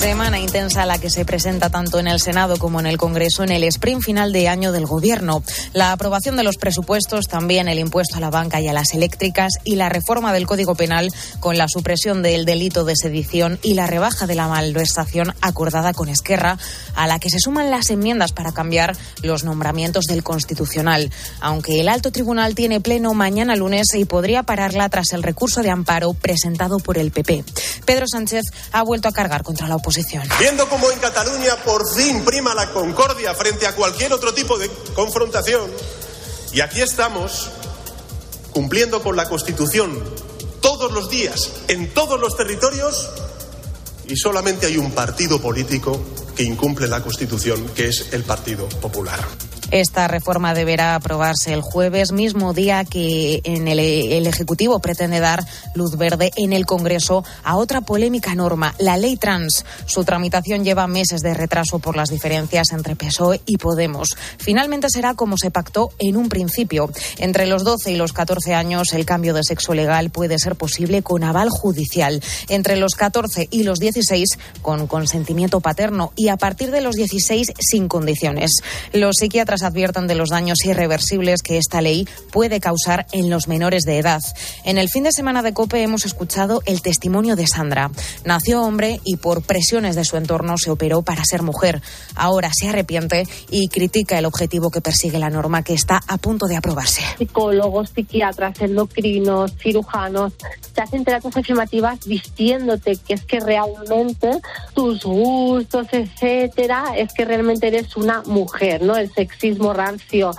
Semana intensa la que se presenta tanto en el Senado como en el Congreso en el sprint final de año del Gobierno. La aprobación de los presupuestos, también el impuesto a la banca y a las eléctricas y la reforma del Código Penal con la supresión del delito de sedición y la rebaja de la malversación acordada con Esquerra, a la que se suman las enmiendas para cambiar los nombramientos del Constitucional. Aunque el alto tribunal tiene pleno mañana lunes y podría pararla tras el recurso de amparo presentado por el PP. Pedro Sánchez ha vuelto a cargar contra la oposición Viendo cómo en Cataluña por fin prima la concordia frente a cualquier otro tipo de confrontación, y aquí estamos cumpliendo con la Constitución todos los días, en todos los territorios, y solamente hay un partido político que incumple la Constitución, que es el Partido Popular. Esta reforma deberá aprobarse el jueves, mismo día que en el, el, Ejecutivo pretende dar luz verde en el Congreso a otra polémica norma, la ley trans. Su tramitación lleva meses de retraso por las diferencias entre PSOE y Podemos. Finalmente será como se pactó en un principio. Entre los 12 y los 14 años, el cambio de sexo legal puede ser posible con aval judicial. Entre los 14 y los 16, con consentimiento paterno. Y a partir de los 16, sin condiciones. Los psiquiatras advierten de los daños irreversibles que esta ley puede causar en los menores de edad. En el fin de semana de COPE hemos escuchado el testimonio de Sandra. Nació hombre y por presiones de su entorno se operó para ser mujer. Ahora se arrepiente y critica el objetivo que persigue la norma que está a punto de aprobarse. Psicólogos, psiquiatras, endocrinos, cirujanos, te hacen terapias afirmativas vistiéndote que es que realmente tus gustos, etcétera, es que realmente eres una mujer, ¿no? El sexismo rancio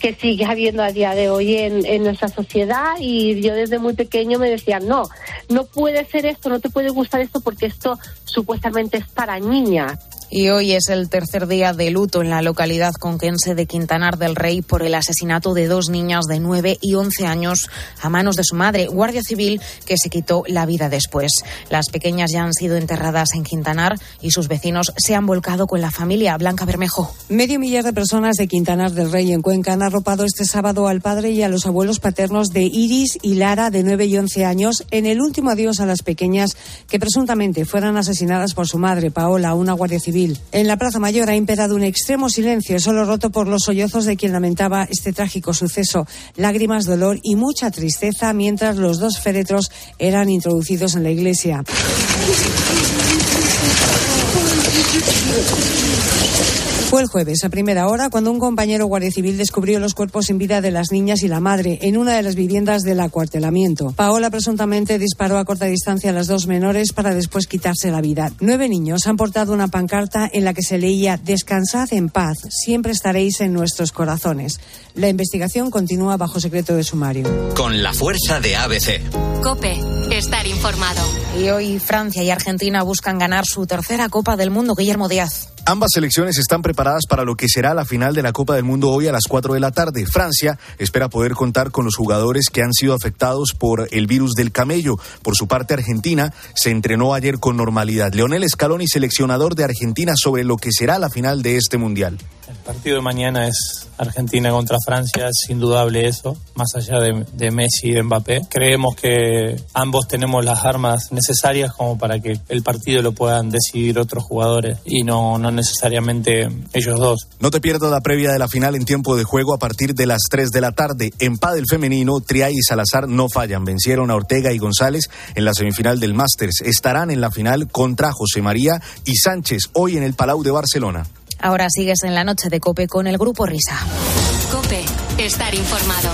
que sigue habiendo a día de hoy en, en nuestra sociedad y yo desde muy pequeño me decían, no, no puede ser esto, no te puede gustar esto porque esto supuestamente es para niñas. Y hoy es el tercer día de luto en la localidad conquense de Quintanar del Rey por el asesinato de dos niñas de 9 y 11 años a manos de su madre, guardia civil, que se quitó la vida después. Las pequeñas ya han sido enterradas en Quintanar y sus vecinos se han volcado con la familia Blanca Bermejo. Medio millar de personas de Quintanar del Rey en Cuenca han arropado este sábado al padre y a los abuelos paternos de Iris y Lara, de 9 y 11 años, en el último adiós a las pequeñas que presuntamente fueran asesinadas por su madre, Paola, una guardia civil en la Plaza Mayor ha imperado un extremo silencio, solo roto por los sollozos de quien lamentaba este trágico suceso. Lágrimas, dolor y mucha tristeza mientras los dos féretros eran introducidos en la iglesia. Fue el jueves, a primera hora, cuando un compañero guardia civil descubrió los cuerpos sin vida de las niñas y la madre en una de las viviendas del acuartelamiento. Paola presuntamente disparó a corta distancia a las dos menores para después quitarse la vida. Nueve niños han portado una pancarta en la que se leía Descansad en paz, siempre estaréis en nuestros corazones. La investigación continúa bajo secreto de sumario. Con la fuerza de ABC. Cope, estar informado. Y hoy Francia y Argentina buscan ganar su tercera Copa del Mundo. Guillermo Díaz. Ambas selecciones están preparadas para lo que será la final de la Copa del Mundo hoy a las 4 de la tarde. Francia espera poder contar con los jugadores que han sido afectados por el virus del camello. Por su parte, Argentina se entrenó ayer con normalidad. Leonel Scaloni, seleccionador de Argentina, sobre lo que será la final de este Mundial. Partido de mañana es Argentina contra Francia, es indudable eso, más allá de, Messi y de Mbappé. Creemos que ambos tenemos las armas necesarias como para que el partido lo puedan decidir otros jugadores y no, no necesariamente ellos dos. No te pierdas la previa de la final en tiempo de juego a partir de las 3 de la tarde. En pádel femenino, Triay y Salazar no fallan. Vencieron a Ortega y González en la semifinal del Masters. Estarán en la final contra José María y Sánchez hoy en el Palau de Barcelona. Ahora sigues en la noche de Cope con el grupo Risa. Cope, estar informado.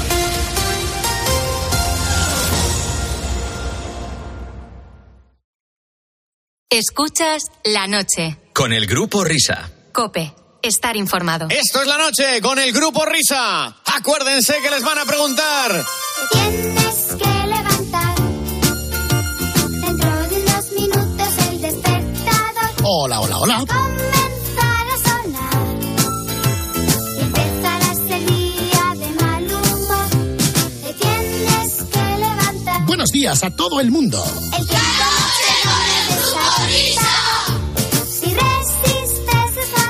Escuchas la noche. Con el grupo Risa. Cope, estar informado. Esto es la noche con el grupo Risa. Acuérdense que les van a preguntar. Tienes que levantar. Dentro de unos minutos el despertador. Hola, hola, hola. buenos días a todo el mundo.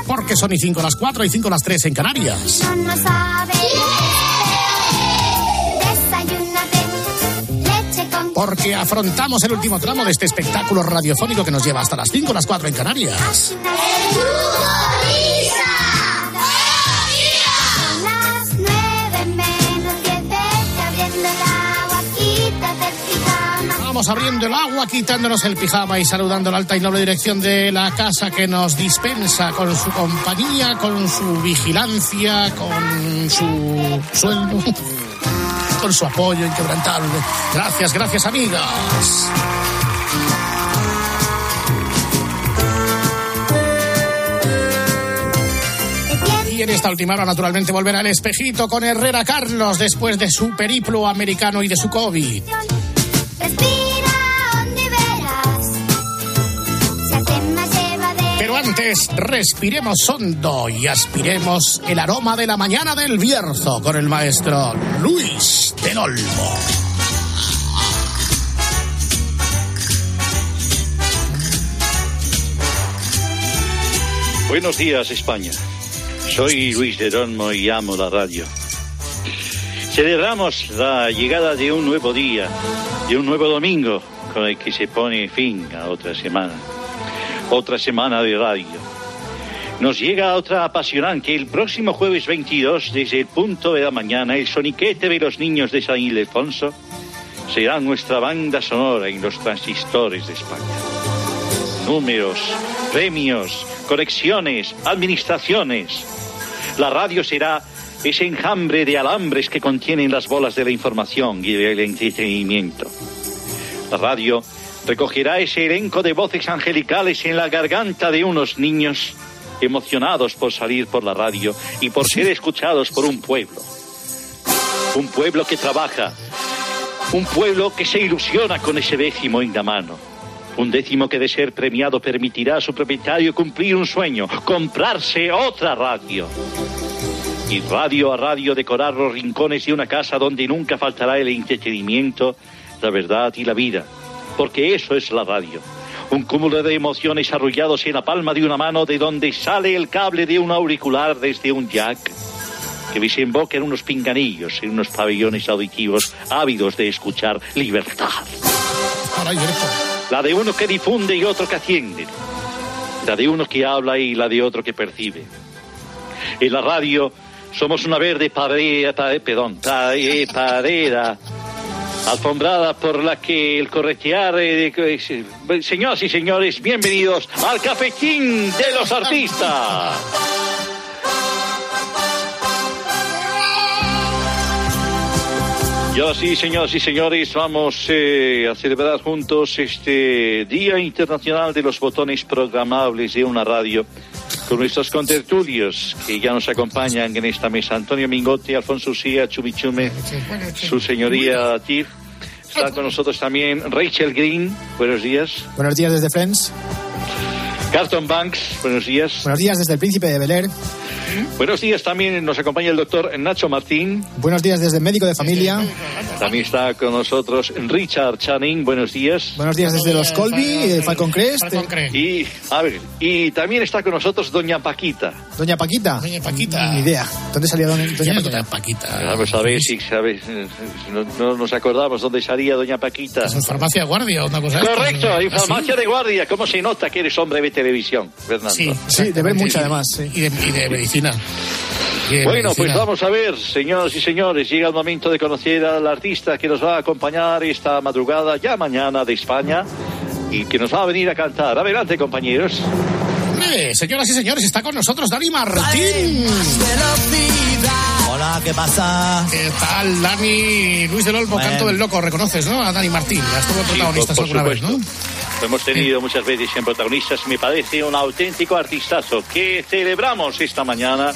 Porque son y 5 las 4 y 5 las 3 en Canarias. No, no sabe. porque afrontamos el último tramo de este espectáculo radiofónico que nos lleva hasta las 5 las 4 en Canarias. Vamos abriendo el agua, quitándonos el pijama y saludando la alta y noble dirección de la casa que nos dispensa con su compañía, con su vigilancia, con su sueldo, con su apoyo inquebrantable. Gracias, gracias, amigas. Y en esta última hora, naturalmente, volverá el espejito con Herrera Carlos después de su periplo americano y de su COVID. Antes, respiremos hondo y aspiremos el aroma de la mañana del Bierzo con el maestro Luis del Olmo. Buenos días, España. Soy Luis de Olmo y amo la radio. Celebramos la llegada de un nuevo día, de un nuevo domingo, con el que se pone fin a otra semana. Otra semana de radio. Nos llega otra apasionante. El próximo jueves 22, desde el punto de la mañana, el soniquete de los niños de San Ildefonso será nuestra banda sonora en los transistores de España números, premios, conexiones, administraciones. La radio será ese enjambre de alambres que contienen las bolas de la información y del entretenimiento. La radio recogerá ese elenco de voces angelicales en la garganta de unos niños emocionados por salir por la radio y por ser escuchados por un pueblo. Un pueblo que trabaja, un pueblo que se ilusiona con ese décimo en la mano. Un décimo que de ser premiado permitirá a su propietario cumplir un sueño, comprarse otra radio. Y radio a radio decorar los rincones de una casa donde nunca faltará el entretenimiento, la verdad y la vida. Porque eso es la radio. Un cúmulo de emociones arrullados en la palma de una mano de donde sale el cable de un auricular desde un jack que desemboca en unos pinganillos, en unos pabellones auditivos ávidos de escuchar libertad. La de uno que difunde y otro que atiende. La de uno que habla y la de otro que percibe. En la radio somos una verde pared, perdón, pareda alfombrada por la que el corretear... eh, eh, señoras y señores, bienvenidos al cafetín de los artistas. Y ahora sí, señoras y señores, vamos eh, a celebrar juntos este Día Internacional de los Botones Programables de una radio con nuestros contertulios que ya nos acompañan en esta mesa. Antonio Mingote, Alfonso Usía, Chumichume, su señoría Tir. Está con nosotros también Rachel Green. Buenos días. Buenos días desde Friends. Carlton Banks. Buenos días. Buenos días desde el Príncipe de Bel Air. Buenos días también nos acompaña el doctor Nacho Martín. Buenos días desde Médico de Familia. También está con nosotros Richard Channing. Buenos días. Buenos días desde los Colby, eh, Falcon Crest. Y, a ver, y también está con nosotros Doña Paquita. Doña Paquita. Doña Paquita. Ni idea. ¿Dónde salía Doña, Doña Paquita? Vamos a ver si sabes, eh, no, no nos acordamos dónde salía Doña Paquita. En farmacia de guardia una cosa Correcto, ¿no? en farmacia de guardia. ¿Cómo se nota que eres hombre de televisión, Fernando? Sí, Sí, de ver mucho además. sí. Y de, y de medicina. De Bueno, pues vamos a ver, señoras y señores, llega el momento de conocer al artista que nos va a acompañar esta madrugada, ya mañana de España, y que nos va a venir a cantar. Adelante, compañeros. Señoras y señores, está con nosotros Dani Martín. Hola, ¿qué pasa? ¿Qué tal, Dani? Luis del Olmo, Bueno. canto del loco, reconoces, ¿no? A Dani Martín. Ya estuvo Sí, protagonistas por- por alguna vez, ¿no? Lo hemos tenido muchas veces en protagonistas. Me parece un auténtico artistazo que celebramos esta mañana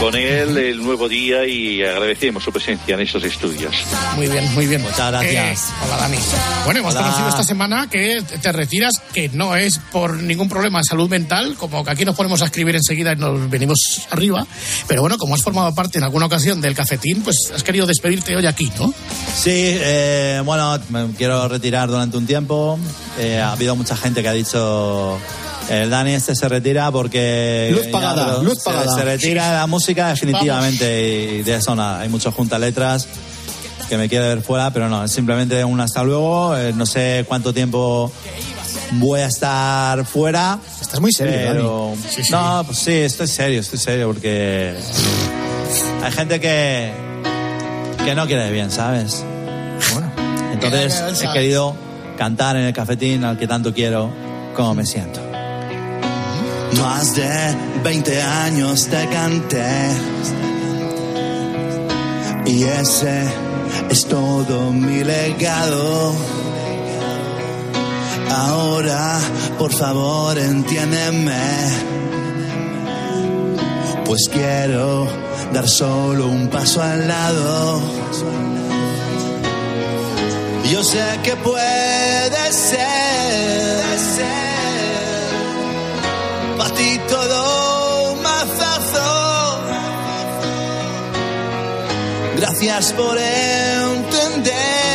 con él el nuevo día y agradecemos su presencia en estos estudios. Muy bien, muy bien. Muchas gracias. Eh, hola, Dani. Bueno, hemos Hola. conocido esta semana que te retiras, que no es por ningún problema de salud mental, como que aquí nos ponemos a escribir enseguida y nos venimos arriba. Pero bueno, como has formado parte en alguna ocasión del cafetín, pues has querido despedirte hoy aquí, ¿no? Sí, eh, bueno, me quiero retirar durante un tiempo. Eh, ha habido mucha gente que ha dicho. El Dani este se retira porque. Luz pagada, luz se- pagada. Se, retira de la música definitivamente y de eso nada. Hay mucho junta letras. que me quiere ver fuera, pero no, es simplemente un hasta luego. eh, no sé cuánto tiempo voy a estar fuera. Estás muy serio, pero... Dani. Sí, sí. No, pues sí, estoy serio, estoy serio, porque hay gente que, que no quiere bien, ¿sabes? Bueno. Entonces he querido cantar en el cafetín al que tanto quiero, como me siento. Más de 20 años te canté. Y ese es todo mi legado. Ahora, por favor, entiéndeme. Pues quiero dar solo un paso al lado. Yo sé que puede ser. Para ti todo un mazazo. Gracias por entender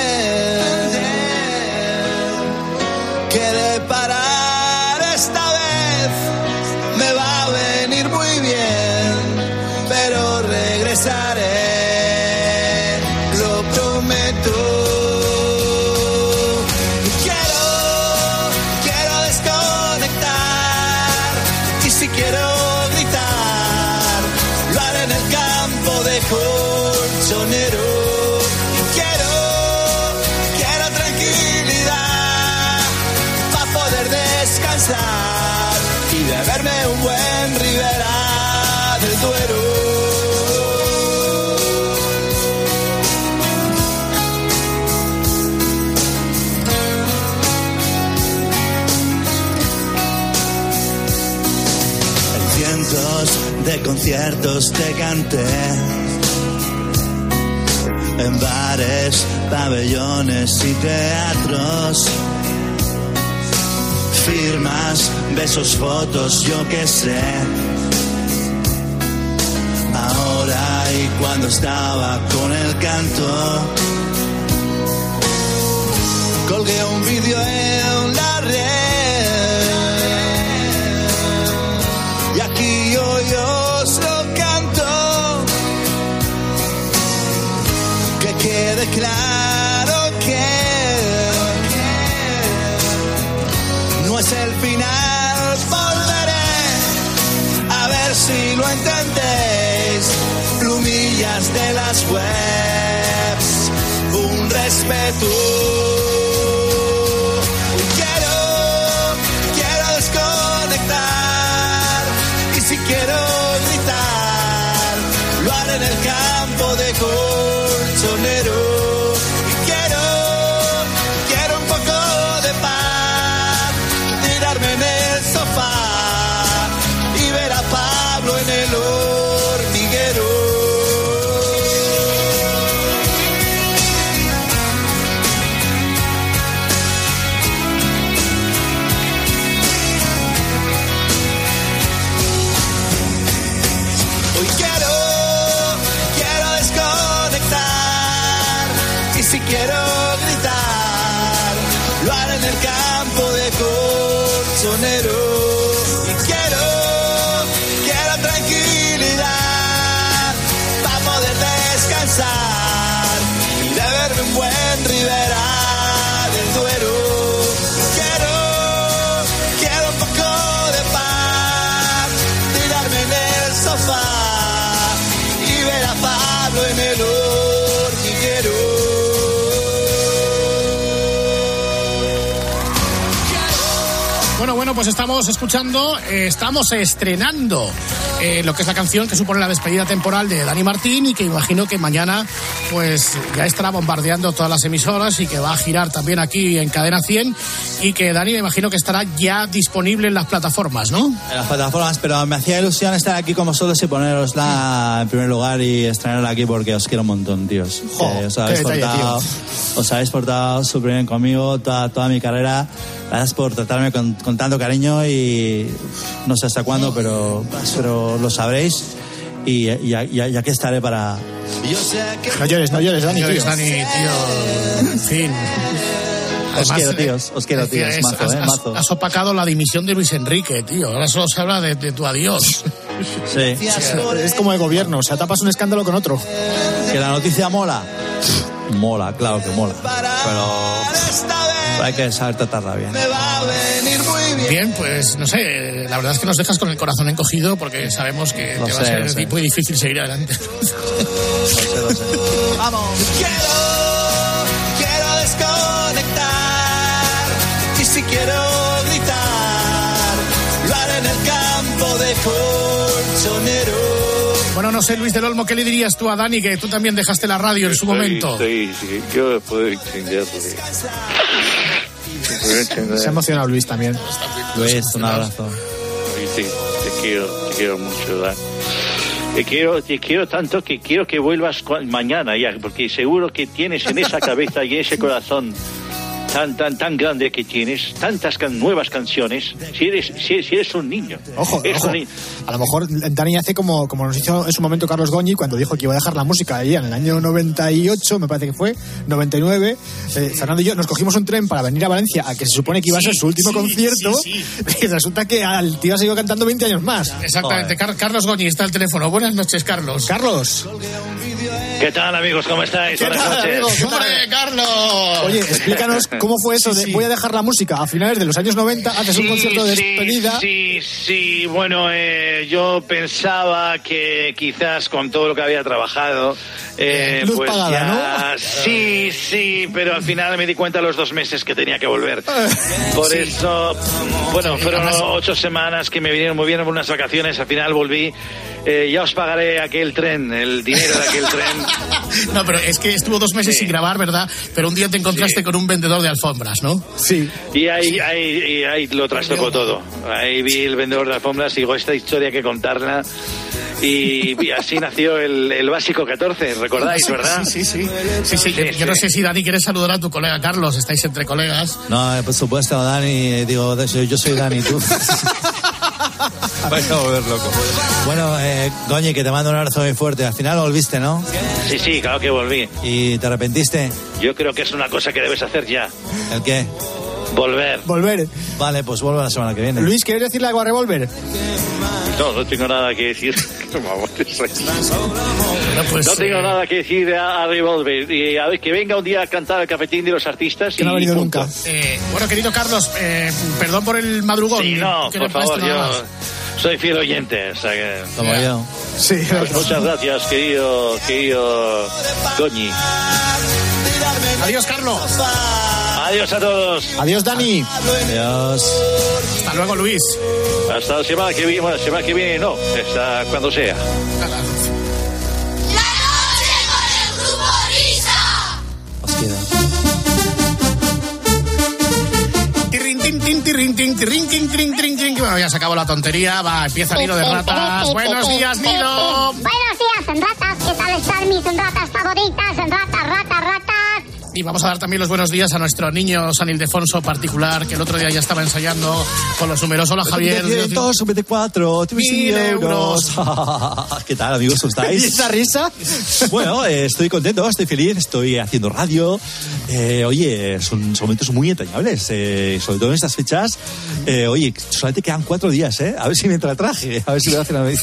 conciertos te canté. En bares, pabellones y teatros. Firmas, besos, fotos, yo qué sé. Ahora y cuando estaba con el canto. Colgué un vídeo en la red. Un pues estamos escuchando, eh, estamos estrenando eh, lo que es la canción que supone la despedida temporal de Dani Martín y que imagino que mañana pues ya estará bombardeando todas las emisoras y que va a girar también aquí en Cadena 100 y que Dani me imagino que estará ya disponible en las plataformas, ¿no? En las plataformas, pero me hacía ilusión estar aquí con vosotros y ponerosla en primer lugar y estrenarla aquí porque os quiero un montón, tíos. Jo, Que os qué habéis detalle, portado, os habéis portado súper bien conmigo toda, toda mi carrera. Gracias por tratarme con, con tanto cariño y no sé hasta cuándo, pero, pero lo sabréis. Y, y, y- y aquí estaré para... No llores, no llores, Dani, No llores, tío. Dani, tío. En fin. Os quiero, tíos, os quiero, tíos. es- Mazo, has, eh, mazo. has opacado la dimisión de Luis Enrique, tío. Ahora solo se habla de, de tu adiós. Sí. Es como de gobierno, o sea, tapas un escándalo con otro. Que la noticia mola. mola, claro que mola. Pero hay que saber tratarla bien. Bien, pues no sé, la verdad es que nos dejas con el corazón encogido porque sabemos que Lo te va a sé, ser lo sé. muy difícil seguir adelante. Vamos. Quiero, quiero quiero gritar, lo haré en el campo de colchonero. Bueno, no sé, Luis del Olmo, ¿qué le dirías tú a Dani que tú también dejaste la radio en su momento? Sí, sí, yo entenderle. Puedo entender. Se ha emocionado Luis también. Luis, un abrazo. Sí, te quiero, te quiero mucho, Dan. Te quiero, te quiero tanto que quiero que vuelvas mañana ya, porque seguro que tienes en esa cabeza y ese corazón tan, tan, tan grande que tienes, tantas can- nuevas canciones, si eres, si, si eres un niño. Ojo, Eres ojo. un niño. A lo mejor Dani hace como, como nos hizo en su momento Carlos Goñi cuando dijo que iba a dejar la música ahí en el año 98, me parece que fue, 99. Eh, Fernando y yo nos cogimos un tren para venir a Valencia a que se supone que iba a ser su último sí, concierto sí, y resulta que al tío ha seguido cantando 20 años más. Exactamente, Car- Carlos Goñi está al teléfono. Buenas noches, Carlos. Carlos. ¿Qué tal, amigos? ¿Cómo estáis? ¿Qué Buenas tal, noches. amigo? ¿Qué tal? ¡Hombre, Carlos! Oye, explícanos cómo fue eso Sí, de sí. voy a dejar la música a finales de los años 90, haces un Sí, concierto de sí, despedida. Sí, sí, bueno, eh, yo pensaba que quizás con todo lo que había trabajado, eh, Luz pues pagada, ya, sí, sí, pero al final me di cuenta a los dos meses que tenía que volver. Por Sí. eso, bueno, fueron ocho semanas que me vinieron muy bien por unas vacaciones, al final volví. Eh, ya os pagaré aquel tren, el dinero de aquel tren. No, pero es que estuvo dos meses sin grabar, ¿verdad? Pero un día te encontraste con un vendedor de alfombras, ¿no? Sí. Y ahí, ahí, y ahí lo trastocó todo. Ahí vi el vendedor de alfombras y digo, esta historia que contarla. Y, y así nació el, el básico 14, ¿recordáis, verdad? Sí, sí, sí. Sí, sí. Yo, yo no sé si Dani quieres saludar a tu colega Carlos. Estáis entre colegas. No, eh, por supuesto, Dani, eh, digo, yo soy Dani, tú. Vais a volver loco. Bueno, eh, Goñi, que te mando un abrazo muy fuerte. Al final volviste, ¿no? Sí, sí, claro que volví. ¿Y te arrepentiste? Yo creo que es una cosa que debes hacer ya. ¿El qué? Volver. Volver. Vale, pues vuelvo la semana que viene. Luis, ¿quieres decirle algo a Revolver? No, no tengo nada que decir. Vamos, soy- Bueno, pues, No tengo eh, nada que decir a, a Revolver. Y a ver, que venga un día a cantar el cafetín de los artistas. Que no ha venido nunca. eh, bueno, querido Carlos, eh, perdón por el madrugón. Sí, no, que por favor, yo soy fiel oyente. O sea que... Como yo. Sí, Pues muchas gracias, querido, querido Goñi. Adiós, Carlos. Adiós a todos. Adiós, Dani. Adiós. Hasta luego, Luis. Hasta la semana que viene. Bueno, la semana que viene no. Hasta cuando sea. Os quiero. Tirrin, tin, tin, tirrin, tin, tirrin, tin, tin, tin, tin. Bueno, ya se acabó la tontería. Va, empieza Nido de ratas. Buenos días, Nido. Buenos días, en ratas. ¿Qué tal están mis ratas favoritas? En ratas, ratas, ratas. Y vamos a dar también los buenos días a nuestro niño San Ildefonso particular, que el otro día ya estaba ensayando con los números. Hola, Javier. 224, Mil euros. ¿Qué tal, amigos? ¿Cómo ¿Y estáis? esa risa? Bueno, eh, estoy contento, estoy feliz, estoy haciendo radio. Eh, oye, son, son momentos muy entrañables, eh, sobre todo en estas fechas. Eh, oye, solamente quedan cuatro días, ¿eh? A ver si me entra el traje, a ver si me hacen a, vez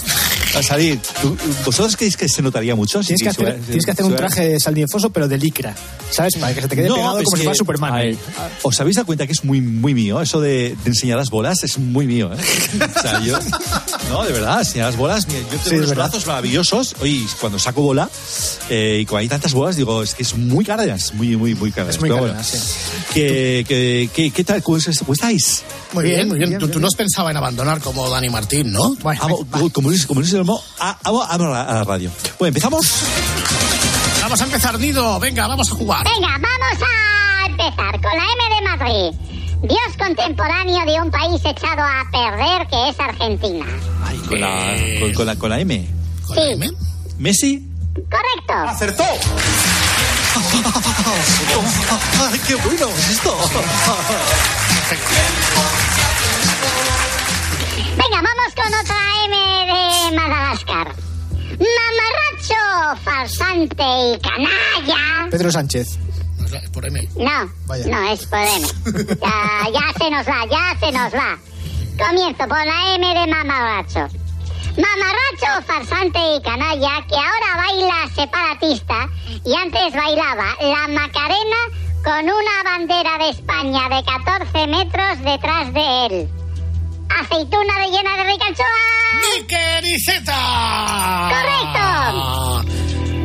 a salir. ¿Tú- ¿Vosotros creéis que se notaría mucho? si- Tienes que si hacer, tienes que hacer un traje saldinfoso, pero de licra. ¿Sabes? Para que se te quede No, pegado como si que- fuera Superman. ver, ¿Os habéis dado cuenta que es muy, muy mío? Eso de, de enseñar las bolas es muy mío, ¿eh? O sea, yo... No, de verdad, enseñar las bolas. mira, yo tengo Sí, unos brazos maravillosos. Oye, cuando saco bola eh, y cuando hay tantas bolas, digo, es que es muy cara, es muy, muy, muy cara. Es muy Pero cara, bueno, sí. que, que, que- ¿Qué tal? ¿Cómo, es- cómo estáis? Muy bien, muy bien. bien, Tú, bien, tú no has pensado en abandonar como Dani Martín, ¿no? Bueno, Amo- como Luis, como Luis Olmo, a- a la, a la radio. Bueno, empezamos. Vamos a empezar, Nido. Venga, vamos a jugar. Venga, vamos a empezar con la M de Madrid. Dios contemporáneo de un país echado a perder que es Argentina. Ay, con, la, Eh. con, con la, con la M. ¿Con la Sí. M? Messi. Correcto. ¡Acertó! ¡Ay, qué bueno es esto! Venga, vamos con otra M de Madagascar. Mamarracho, farsante y canalla. Pedro Sánchez. No es por M. No, Vaya. no es por M. Ya, ya se nos va, ya se nos va. Comienzo por la M de mamarracho. Mamarracho, farsante y canalla que ahora baila separatista y antes bailaba la Macarena con una bandera de España de 14 metros detrás de él. Aceituna rellena de ricanchoa. ¡Niquericeta! ¡Correcto!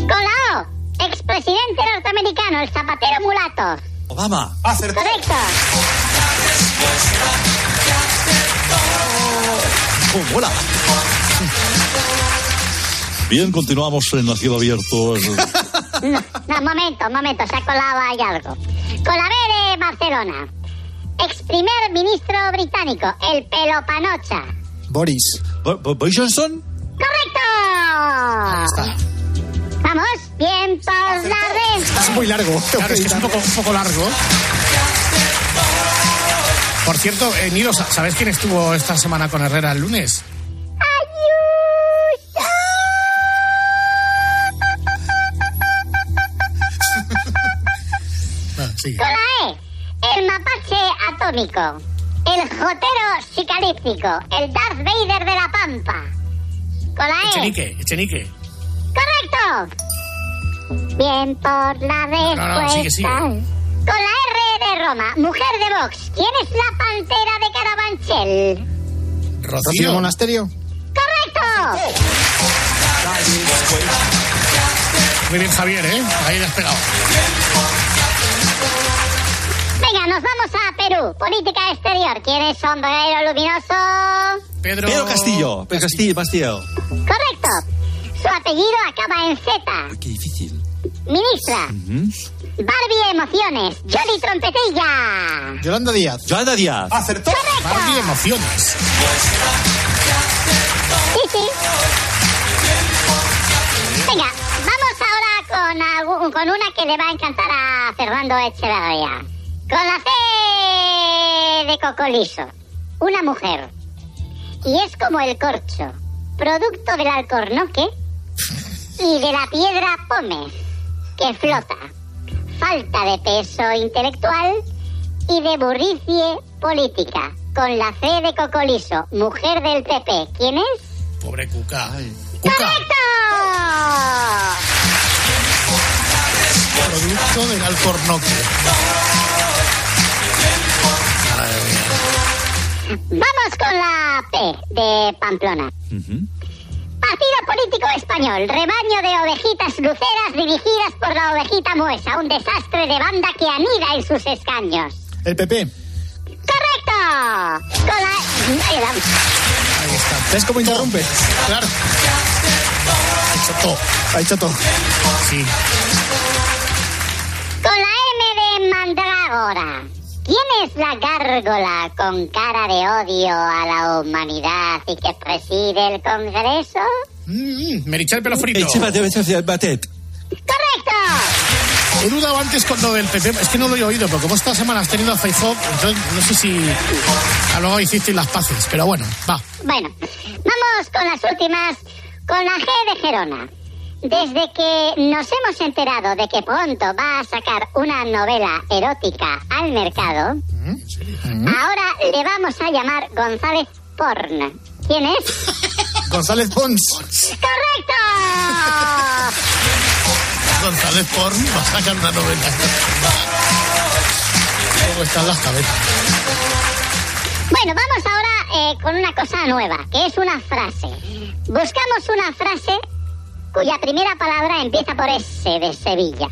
Con la O, expresidente norteamericano, el zapatero mulato. Obama. Correcto. Oh, hola. Bien, continuamos en la cielo abierto. No, no, momento, momento, se ha colado ahí algo. Con la B de Barcelona. Ex primer ministro británico, el pelopanocha. Boris. ¿Boris Johnson? ¡Correcto! Vamos, bien por la red. Es muy largo. Claro, es que es un poco, un poco largo. Por cierto, eh, Nilo, ¿sa- ¿sabes quién estuvo esta semana con Herrera el lunes? Ah, sigue. El mapache atómico, el jotero psicalíptico, el Darth Vader de la Pampa. Con la E, Echenique, Echenique. correcto. Bien por la respuesta. No, no, sigue, sigue. Con la R de Roma, mujer de Vox, ¿quién es la pantera de Carabanchel? Rocío Monasterio. ¡Correcto! Muy bien, Javier, ¿eh? Ahí le nos vamos a Perú. Política exterior. ¿Quién es sombrero luminoso? Pedro... Pedro Castillo. Pedro Castillo, Castillo. Correcto. Su apellido acaba en Z. Qué difícil. Ministra. Barbie Emociones. Jolly Trompetilla. Yolanda Díaz. Yolanda Díaz. Acertó. Barbie Emociones. Sí, sí. Venga, vamos ahora con, con una que le va a encantar a Fernando Echeverría. Con la C de Cocoliso. Una mujer. Y es como el corcho. Producto del alcornoque y de la piedra pómez, que flota. Falta de peso intelectual y de burricie política. Con la C de Cocoliso, mujer del PP. ¿Quién es? Pobre Cuca. Cuca, producto del alcornoque. Vamos con la P de Pamplona. Partido político español, rebaño de ovejitas luceras dirigidas por la ovejita muesa, un desastre de banda que anida en sus escaños. El PP. ¡Correcto! Con la... Ahí está. ¿Ves cómo interrumpe? Claro. Ha hecho todo. Ha hecho todo. Sí. Con la M de Mandrágora. ¿Quién es la gárgola con cara de odio a la humanidad y que preside el Congreso? Mm, Merichel pelo frito. Eche Batet, Batet. ¡Correcto! He dudado antes con lo del PP, es que no lo he oído, porque como esta semana has tenido a Feijó, entonces no sé si a luego hicisteis las paces, pero bueno, va. Bueno, vamos con las últimas, con la G de Gerona. Desde que nos hemos enterado de que pronto va a sacar una novela erótica al mercado, ahora le vamos a llamar González Porn. ¿Quién es? González Pons. ¡Correcto! González Porn va a sacar una novela. ¿Cómo están las cabezas? Bueno, vamos ahora eh, con una cosa nueva, que es una frase. Buscamos una frase cuya primera palabra empieza por S de Sevilla.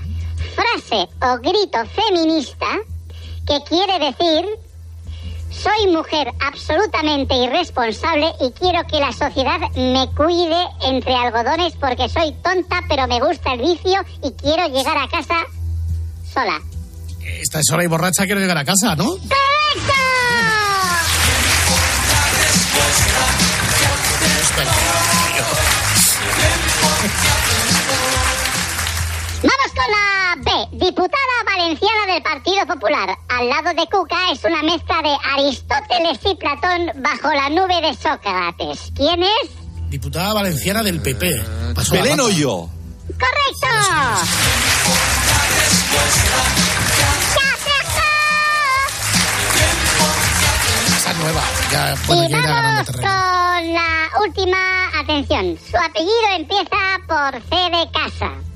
Frase o grito feminista que quiere decir soy mujer absolutamente irresponsable y quiero que la sociedad me cuide entre algodones porque soy tonta pero me gusta el vicio y quiero llegar a casa sola. Esta es sola y borracha, quiero llegar a casa, ¿no? ¡Correcto! Vamos con la B, diputada valenciana del Partido Popular. Al lado de Cuca es una mezcla de Aristóteles y Platón bajo la nube de Sócrates. ¿Quién es? Diputada valenciana del PP. Pasó Belén pata. Hoyo. ¡Correcto! Esa nueva. Ya y ya vamos terreno. Con la última Atención, su apellido empieza por C de casa.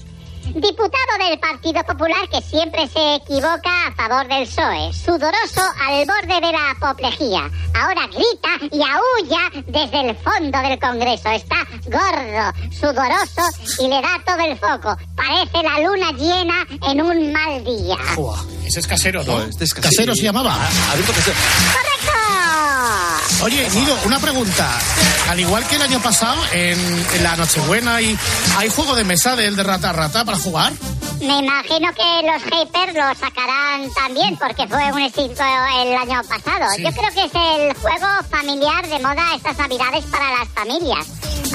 Diputado del Partido Popular que siempre se equivoca a favor del PSOE. Sudoroso al borde de la apoplejía. Ahora grita y aúlla desde el fondo del Congreso. Está gordo, sudoroso y le da todo el foco. Parece la luna llena en un mal día. Ese es casero, ¿no? este es casero. se llamaba. ¡Correcto! Oye, Nido, una pregunta. Al igual que el año pasado, en, en la Nochebuena hay, hay juego de mesa del de rata a rata para jugar. Me imagino que los haters lo sacarán también porque fue un éxito el año pasado. Sí. Yo creo que es el juego familiar de moda estas navidades para las familias.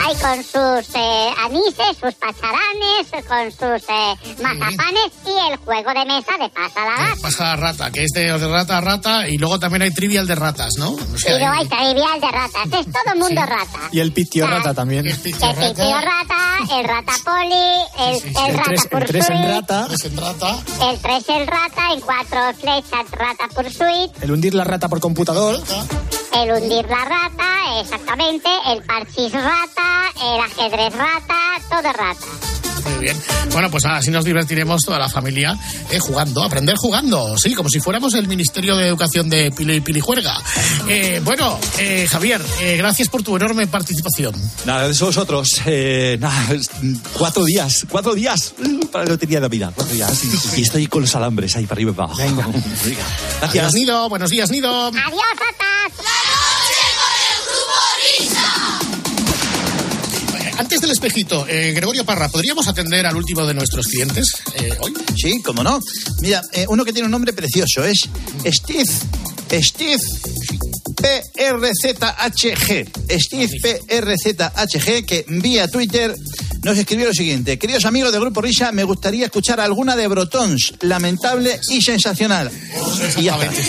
Hay con sus eh, anises, sus pacharanes, con sus eh, mazapanes y el juego de mesa de pasa la gata. Pasa la rata, que es de, de rata a rata, y luego también hay trivial de ratas, ¿no? O Y sea, luego hay trivial de ratas. Es todo mundo rata. Y el pitio rata también. El rata, el rata poli, el, el El rata tres, por el tres en rata. El 3 el rata, en cuatro flechas rata pursuit, El hundir la rata por computador. el hundir la rata, exactamente, el parchís rata, el ajedrez rata, todo rata. Muy bien. Bueno, pues así nos divertiremos toda la familia eh, jugando, aprender jugando, sí, como si fuéramos el Ministerio de Educación de Pili, Pilijuerga. Eh, bueno, eh, Javier, eh, gracias por tu enorme participación. Nada, de vosotros. Eh, nada, es- cuatro días, cuatro días para la lotería de Navidad. Cuatro días. Y, y estoy con los alambres ahí para arriba y para abajo. Venga. Adiós, Gracias. Nido. Buenos días, Nido. Adiós, ratas. Antes del espejito, eh, Gregorio Parra, ¿podríamos atender al último de nuestros clientes eh, hoy? Sí, cómo no. Mira, eh, uno que tiene un nombre precioso es Steve. Steve PRZHG. Steve PRZHG, que vía Twitter nos escribió lo siguiente. Queridos amigos del Grupo Risa, me gustaría escuchar alguna de Brotons. Lamentable y sensacional. Y ya está.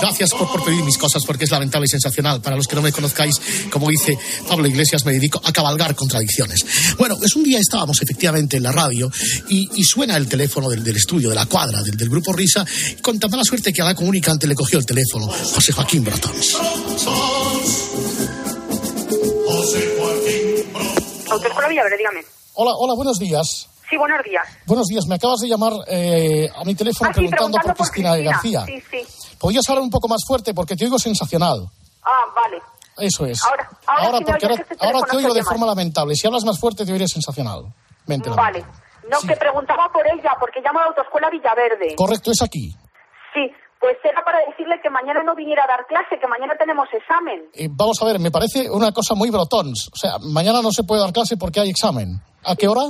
Gracias por, por pedir mis cosas porque es lamentable y sensacional. Para los que no me conozcáis, como dice Pablo Iglesias, me dedico a cabalgar contradicciones. Bueno, es un día estábamos efectivamente en la radio y, y suena el teléfono del, del estudio, de la cuadra, del, del grupo Risa, con tan mala suerte que a la comunicante le cogió el teléfono José Joaquín Brotons. Autoescuela Villaverde, dígame. Hola, hola, buenos días. Sí, buenos días. Buenos días, me acabas de llamar eh, a mi teléfono Ah, sí, preguntando, preguntando por Cristina, García. Sí, sí. ¿Podrías hablar un poco más fuerte? Porque te oigo sensacional. Ah, vale. Eso es. Ahora- ahora sí me porque ahora, este ahora te oigo de forma lamentable. Si hablas más fuerte, te oiré sensacional. Mente, Vale. No, que preguntaba por ella, porque llamo a la Autoescuela Villaverde. Correcto, es aquí. Sí, pues era para decirle que mañana no viniera a dar clase, que mañana tenemos examen. Eh, vamos a ver, me parece una cosa muy brotons. O sea, mañana no se puede dar clase porque hay examen. ¿A qué hora?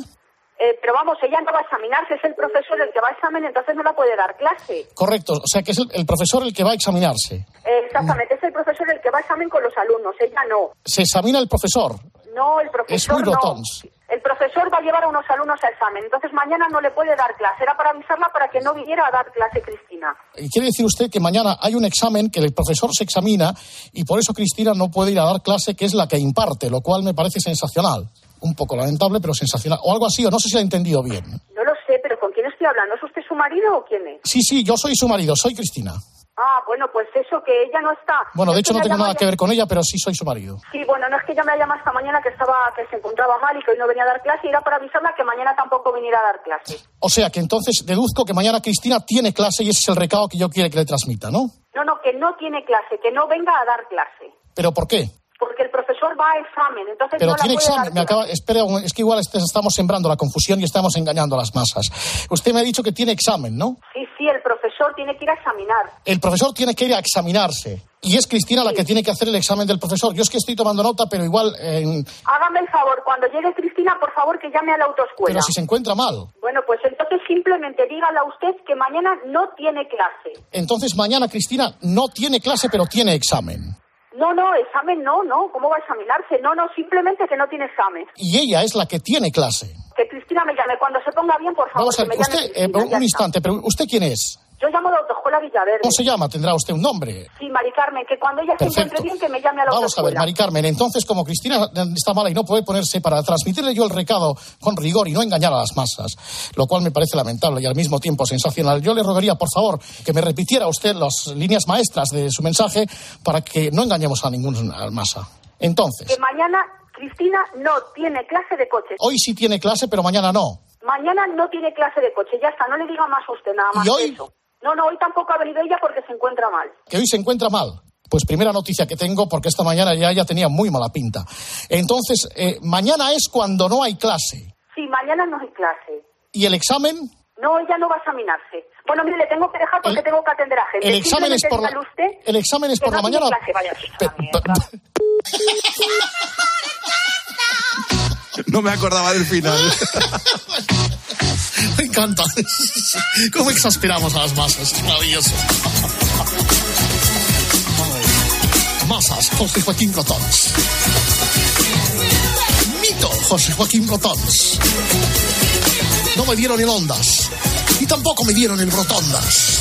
Eh, pero vamos, ella no va a examinarse, es el profesor el que va a examen, entonces no la puede dar clase. Correcto, o sea que es el, el profesor el que va a examinarse. Eh, exactamente, es el profesor el que va a examen con los alumnos, ella no. Se examina el profesor. No, el Es profesor muy no. brotons. Profesor va a llevar a unos alumnos a examen, entonces mañana no le puede dar clase. Era para avisarla para que no viniera a dar clase, Cristina. Y Quiere decir usted que mañana hay un examen que el profesor se examina y por eso Cristina no puede ir a dar clase, que es la que imparte, lo cual me parece sensacional. Un poco lamentable, pero sensacional. O algo así, o no sé si he entendido bien. No lo sé, pero ¿con quién estoy hablando? ¿Es usted su marido o quién es? Sí, sí, yo soy su marido, soy Cristina. Ah, bueno, pues eso, que ella no está. Bueno, de hecho no tengo nada que ver con ella, pero sí soy su marido. Sí, bueno, no es que ella me ha llamado esta mañana que estaba, que se encontraba mal y que hoy no venía a dar clase, y era para avisarla que mañana tampoco viniera a dar clase. O sea que entonces deduzco que mañana Cristina tiene clase y ese es el recado que yo quiero que le transmita, ¿no? No, no, que no tiene clase, que no venga a dar clase. ¿Pero por qué? Porque el profesor va a examen, entonces Pero no tiene examen. Me acaba, espera, un- es que igual estamos sembrando la confusión y estamos engañando a las masas. Usted me ha dicho que tiene examen, ¿no? Sí, sí, el profesor tiene que ir a examinar. El profesor tiene que ir a examinarse. Y es Cristina la que tiene que hacer el examen del profesor. Yo es que estoy tomando nota, pero igual. eh, Hágame el favor, cuando llegue Cristina, por favor, que llame a la autoescuela. pero si se encuentra mal. Bueno, pues entonces simplemente dígale a usted que mañana no tiene clase. Entonces mañana Cristina no tiene clase, pero tiene examen. No, no, examen no, no. ¿Cómo va a examinarse? No, no, simplemente que no tiene examen. Y ella es la que tiene clase. Que Cristina me llame. Cuando se ponga bien, por favor, Vamos a que me ver, llame eh, un instante, pero ¿usted quién es? Yo llamo a la autoescuela Villaverde. ¿Cómo se llama? Tendrá usted un nombre. Sí, Mari Carmen, que cuando ella se Perfecto. encuentre bien, que me llame a la Vamos a ver. Mari Carmen, entonces como Cristina está mala y no puede ponerse para transmitirle yo el recado con rigor y no engañar a las masas, lo cual me parece lamentable y al mismo tiempo sensacional, yo le rogaría, por favor, que me repitiera usted las líneas maestras de su mensaje para que no engañemos a ninguna masa. Entonces, Que mañana, Cristina no tiene clase de coche. Hoy sí tiene clase, pero mañana no. Mañana no tiene clase de coche. Ya está, no le diga más a usted nada más ¿Y hoy? eso. No, no, hoy tampoco ha venido ella porque se encuentra mal. Que hoy se encuentra mal. Pues primera noticia que tengo, porque esta mañana ya, ya tenía muy mala pinta. Entonces, eh, mañana es cuando no hay clase. Sí, mañana no hay clase. ¿Y el examen? No, ella no va a examinarse. Bueno, mire, le tengo que dejar porque tengo que atender a gente. el examen es por la- usted el examen es por no la mañana. clase, vaya. No me acordaba del final. Me encanta. ¿Cómo exasperamos a las masas? Maravilloso. Masas, José Joaquín Brotons. Mito, José Joaquín Brotons. No me dieron el ondas. Y tampoco me dieron el brotondas.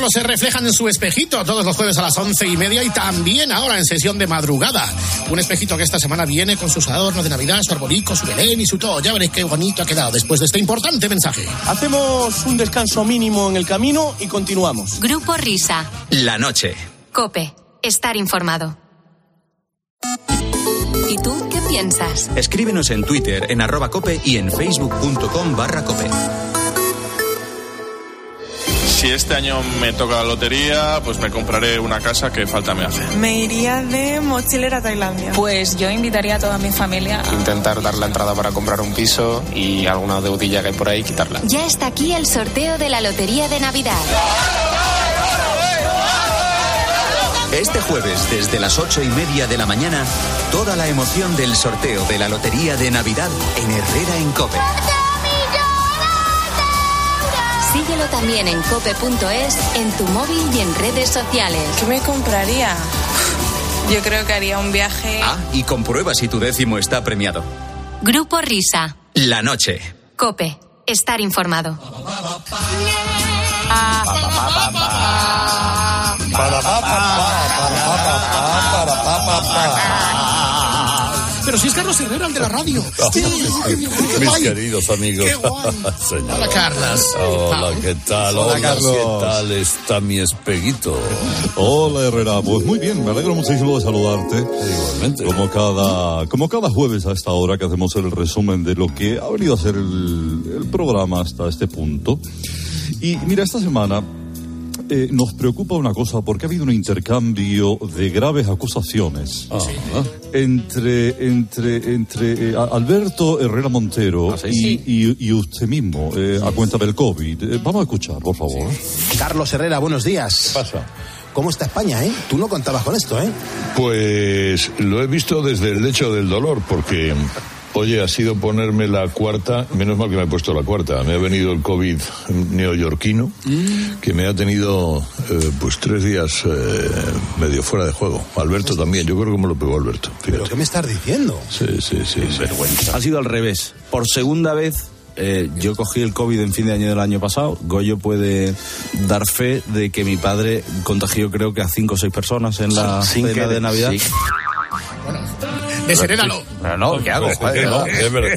Carlos se reflejan en su espejito todos los jueves a las once y media y también ahora en sesión de madrugada. Un espejito que esta semana viene con sus adornos de Navidad, su arbolico, su Belén y su todo. Ya veréis qué bonito ha quedado después de este importante mensaje. Hacemos un descanso mínimo en el camino y continuamos. Grupo Risa. La noche. Cope. Estar informado. ¿Y tú qué piensas? Escríbenos en Twitter en arroba cope y en facebook.com barra cope. Si este año me toca la lotería, pues me compraré una casa que falta me hace. Me iría de mochilera a Tailandia. Pues yo invitaría a toda mi familia a... Intentar dar la entrada para comprar un piso y alguna deudilla que hay por ahí quitarla. Ya está aquí el sorteo de la Lotería de Navidad. Este jueves, desde las ocho y media de la mañana, toda la emoción del sorteo de la Lotería de Navidad en Herrera en Cope. Síguelo también en cope.es, en tu móvil y en redes sociales. ¿Qué me compraría? Yo creo que haría un viaje... Ah, y comprueba si tu décimo está premiado. Grupo Risa. La noche. Cope. Estar informado. Pero si es Carlos Herrera, el de la radio. Sí, Mis ay, queridos amigos. qué guay. Señor. Hola, Carlas. Hola, ¿qué tal? Hola, Hola, Carlos. ¿qué tal está mi espeguito? Hola Herrera, pues muy bien, me alegro muchísimo de saludarte. Igualmente. Como cada, como cada jueves a esta hora que hacemos el resumen de lo que ha venido a ser el, el programa hasta este punto. Y mira, esta semana eh, nos preocupa una cosa porque ha habido un intercambio de graves acusaciones entre, entre, entre eh, Alberto Herrera Montero y, y- y usted mismo eh, a cuenta del COVID. Eh, vamos a escuchar, por favor. Carlos Herrera, buenos días. ¿Qué pasa? ¿Cómo está España, eh? Tú no contabas con esto, ¿eh? Pues lo he visto desde el lecho del dolor, porque, oye, ha sido ponerme la cuarta, menos mal que me he puesto la cuarta, me ha venido el COVID neoyorquino, que me ha tenido eh, pues tres días eh, medio fuera de juego. Alberto también, yo creo que me lo pegó Alberto. ¿Pero qué me estás diciendo? Sí, sí, sí. sí. Ha sido al revés. Por segunda vez, eh, yo cogí el COVID en fin de año del año pasado. Goyo puede dar fe de que mi padre contagió creo que a cinco o seis personas en la Sin cena querer, de Navidad. sí. Desherédalo. Pero no, ¿qué hago? No, no.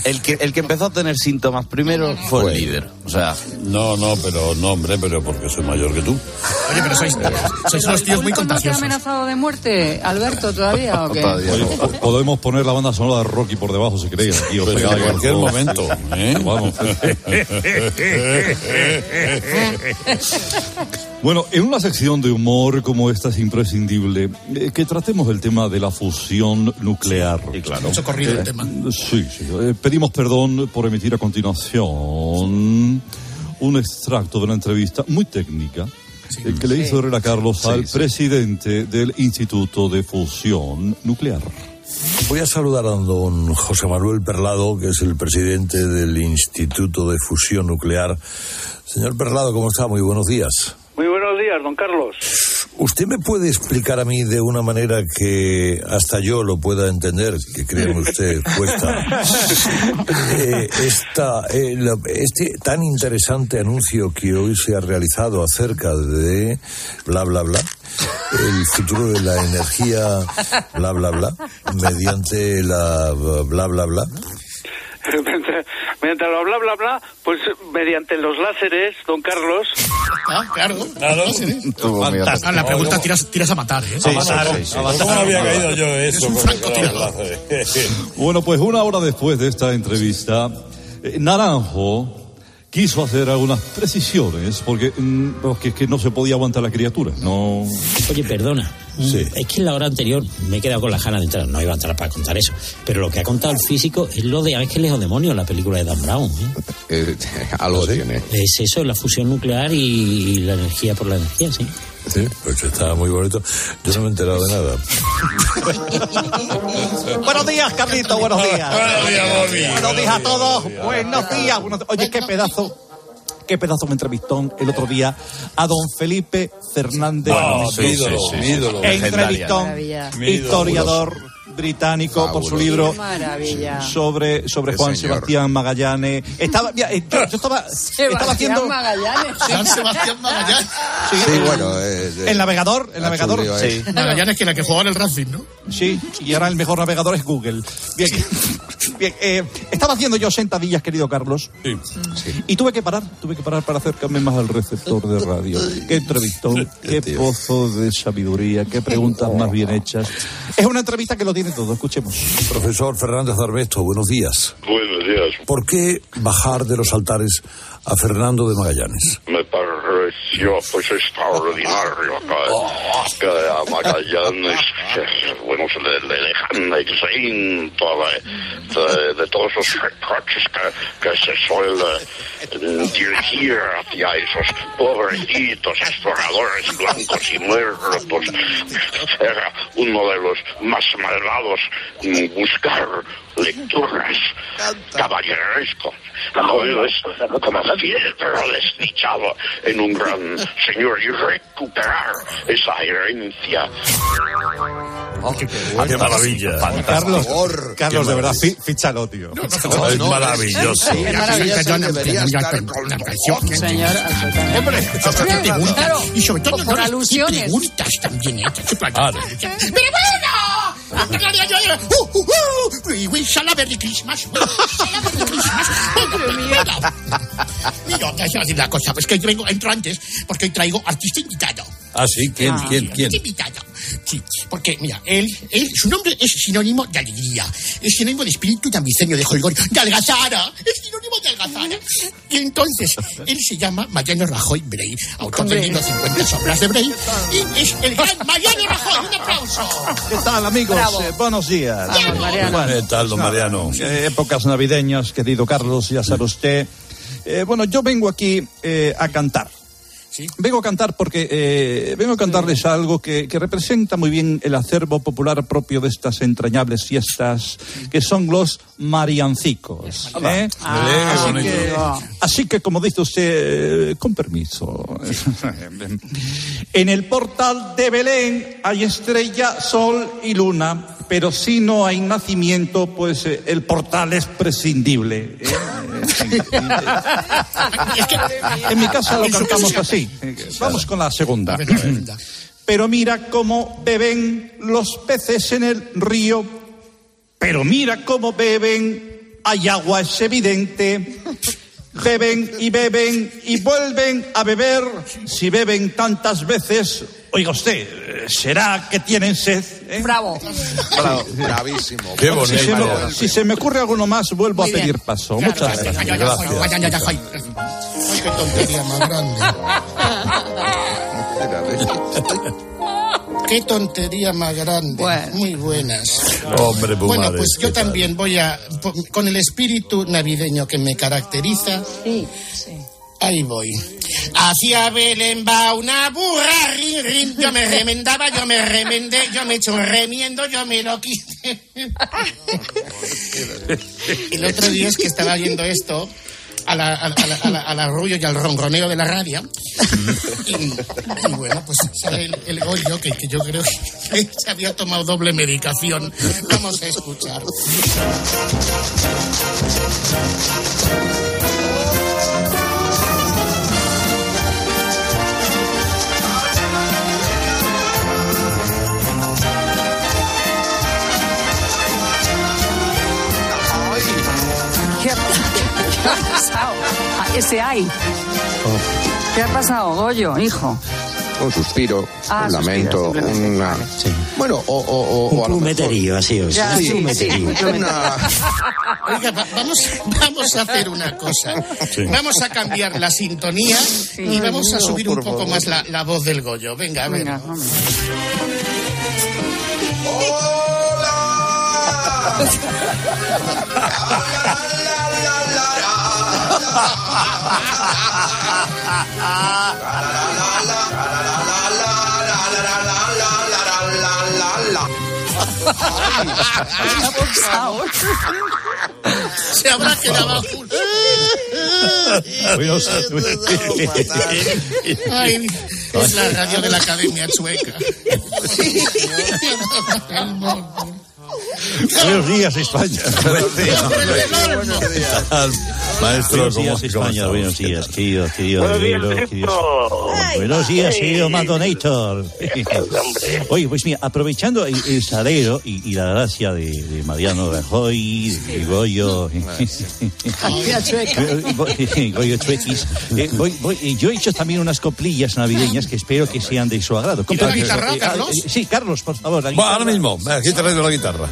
El que, el que empezó a tener síntomas primero fue el líder. O sea, No, no, pero no, hombre, pero porque soy mayor que tú. Oye, pero sois, sois unos tíos muy ¿No contagiosos. amenazado de muerte, Alberto, todavía o qué? Oye, podemos poner la banda sonora de Rocky por debajo si queréis. Aquí os en cualquier momento, ¿eh? Vamos. Bueno, en una sección de humor como esta es imprescindible eh, que tratemos el tema de la fusión nuclear. Claro. Mucho corrido el tema. Sí, sí. Eh, pedimos perdón por emitir a continuación un extracto de una entrevista muy técnica eh, que le hizo Herrera Carlos al presidente del Instituto de Fusión Nuclear. Voy a saludar a don José Manuel Perlado, que es el presidente del Instituto de Fusión Nuclear. Señor Perlado, ¿cómo está? Muy buenos días. Muy buenos días, don Carlos. ¿Usted me puede explicar a mí de una manera que hasta yo lo pueda entender, que créeme usted cuesta, eh, esta, eh, la- este tan interesante anuncio que hoy se ha realizado acerca de bla, bla, bla, el futuro de la energía, bla, bla, bla, mediante la bla, bla, bla? Mientras, mientras lo bla, bla, bla, pues mediante los láseres, don Carlos. Ah, claro. claro. Ah, la pregunta tiras, tiras a matar, ¿eh? Sí, A matar. sí, sí. A matar. ¿Cómo no había caído yo Eres un. Bueno, pues una hora después de esta entrevista, eh, Naranjo quiso hacer algunas precisiones porque, mm, porque es que no se podía aguantar la criatura. No. Oye, perdona. Es que en la hora anterior me he quedado con las ganas de entrar. No iba a entrar para contar eso. Pero lo que ha contado el físico es lo de Ángeles o Demonios, la película de Dan Brown. ¿eh? algo tiene. Es eso, la fusión nuclear y la energía por la energía, sí. Sí, pues está muy bonito. Yo no me he enterado de nada. Buenos días, Carlito, buenos días. Buenos días, Bobby. Buenos días a todos. Buenos días. Oye, qué pedazo. Qué pedazo me entrevistó el otro día a don Felipe Fernández. Bueno, ídolo, mi ídolo. Entrevistón, historiador británico por su libro sobre, sobre Juan señor. Sebastián Magallanes. Estaba, mira, yo, yo estaba, estaba Sebastián haciendo Magallanes. San Sebastián Magallanes. Sí, Sí, el- bueno. eh, el navegador, el navegador, sí. Magallanes que era que jugaba en el Racing, ¿no? Sí, y ahora el mejor navegador es Google. Bien, bien eh, estaba haciendo yo sentadillas, querido Carlos, y tuve que parar, tuve que parar para acercarme más al receptor de radio. Qué entrevistón, qué pozo de sabiduría, qué preguntas más bien hechas. Es una entrevista que lo tiene todo, escuchemos. Profesor Fernández Arbesto, buenos días. Buenos días. ¿Por qué bajar de los altares a Fernando de Magallanes? Me pareció pues extraordinario que, a Magallanes, bueno, se le, le dejan exento de, de, de todos los reproches que, que se suele dirigir hacia esos pobrecitos exploradores blancos y muertos. Era uno de los más malvados buscar lecturas caballerescos. Es como fiel pero desdichado en un señor y recuperar esa herencia. ¡Qué maravilla! Carlos, Carlos, de verdad, fíchalo, tío. es maravilloso. Es maravilloso. Debería estar Señor, absolutamente. Hombre. Claro. Y sobre todo, Por no, las alusiones. preguntas también hechas. Pero bueno, Uh, uh, uh, we Christmas. we Merry Christmas. Venga. Mira, te voy a decir una cosa, pues que yo vengo, entro antes, porque hoy traigo artista invitado. Ah, sí, ¿quién, quién, quién? Artista invitado. Sí, porque, mira, él, él, su nombre es sinónimo de alegría, es sinónimo de espíritu de ambicenio, de holgor, de algazara, es sinónimo de algazara. Y entonces, él se llama Mariano Rajoy Brey, autor del libro 50 sombras de Brey, y es el gran Mariano Rajoy, un aplauso. ¿Qué tal, amigos? Bravo. Eh, buenos días. Vamos, Mariano. ¿Qué tal, don Mariano? eh, épocas navideñas, querido Carlos, ya sabe usted. Eh, bueno, yo vengo aquí eh, a cantar. Vengo a cantar porque eh, vengo a cantarles algo que, que representa muy bien el acervo popular propio de estas entrañables fiestas, que son los mariancicos. ¿eh? Ah, así, que, así que, como dice usted, con permiso. en el portal de Belén hay estrella, sol y luna. Pero si no hay nacimiento, pues eh, el portal es prescindible. ¿eh? En mi casa lo cantamos así. Vamos con la segunda. Pero mira cómo beben los peces en el río. Pero mira cómo beben. Hay agua, es evidente. Beben y beben y vuelven a beber. Si beben tantas veces, oiga usted, ¿será que tienen sed? eh? Bravo. bravísimo. Qué Si se, bonito. me, si se me ocurre alguno más, vuelvo Muy a bien. pedir paso. Muchas gracias. Ay. Ay, qué tontería más grande. Qué tontería más grande. Muy buenas. Hombre, Bueno, pues ¿qué yo tal? también voy a, con el espíritu navideño que me caracteriza, ahí voy. Hacia Belén va una burra, rin, rin. Yo me remendaba, yo me remendé, yo me echo un remiendo, yo me lo quité. El otro día es que estaba viendo esto a la, a, la- a la- a la- y al ronroneo de la radio. Y, bueno, pues sale el, el que, que yo creo que se había tomado doble medicación. Vamos a escuchar. Ha pasado? Ese hay. ¿Qué ha pasado, Goyo, hijo? Un suspiro, Ah, un suspiro, lamento, una... Bueno, o... o, o, Un o plumeterío, así. Ya, un sí, plumeterío. sí, Una... Oiga, va- vamos, vamos a hacer una cosa. Sí. Vamos a cambiar la sintonía y vamos a No, subir un poco favor. más la, la voz del Goyo. Venga, a ver. Se habrá quedado Ay, es la radio de la Academia Chueca. Buenos días, España. ¿Qué tal, Maestro, Buenos ¿cómo- días, España. Buenos días, querido, querido. Buenos días. Buenos días, querido Mandonator. Oye, pues mira, aprovechando el, el salero y, y la gracia de, de Mariano Rajoy, de Goyo. Goyo Chuequis. eh, voy- voy- eh, yo he hecho también unas coplillas navideñas que espero que sean de su agrado. ¿Quieres la guitarra, eh, Carlos? eh, Sí, Carlos, por favor. la guitarra. ahora mismo. Te traigo la guitarra.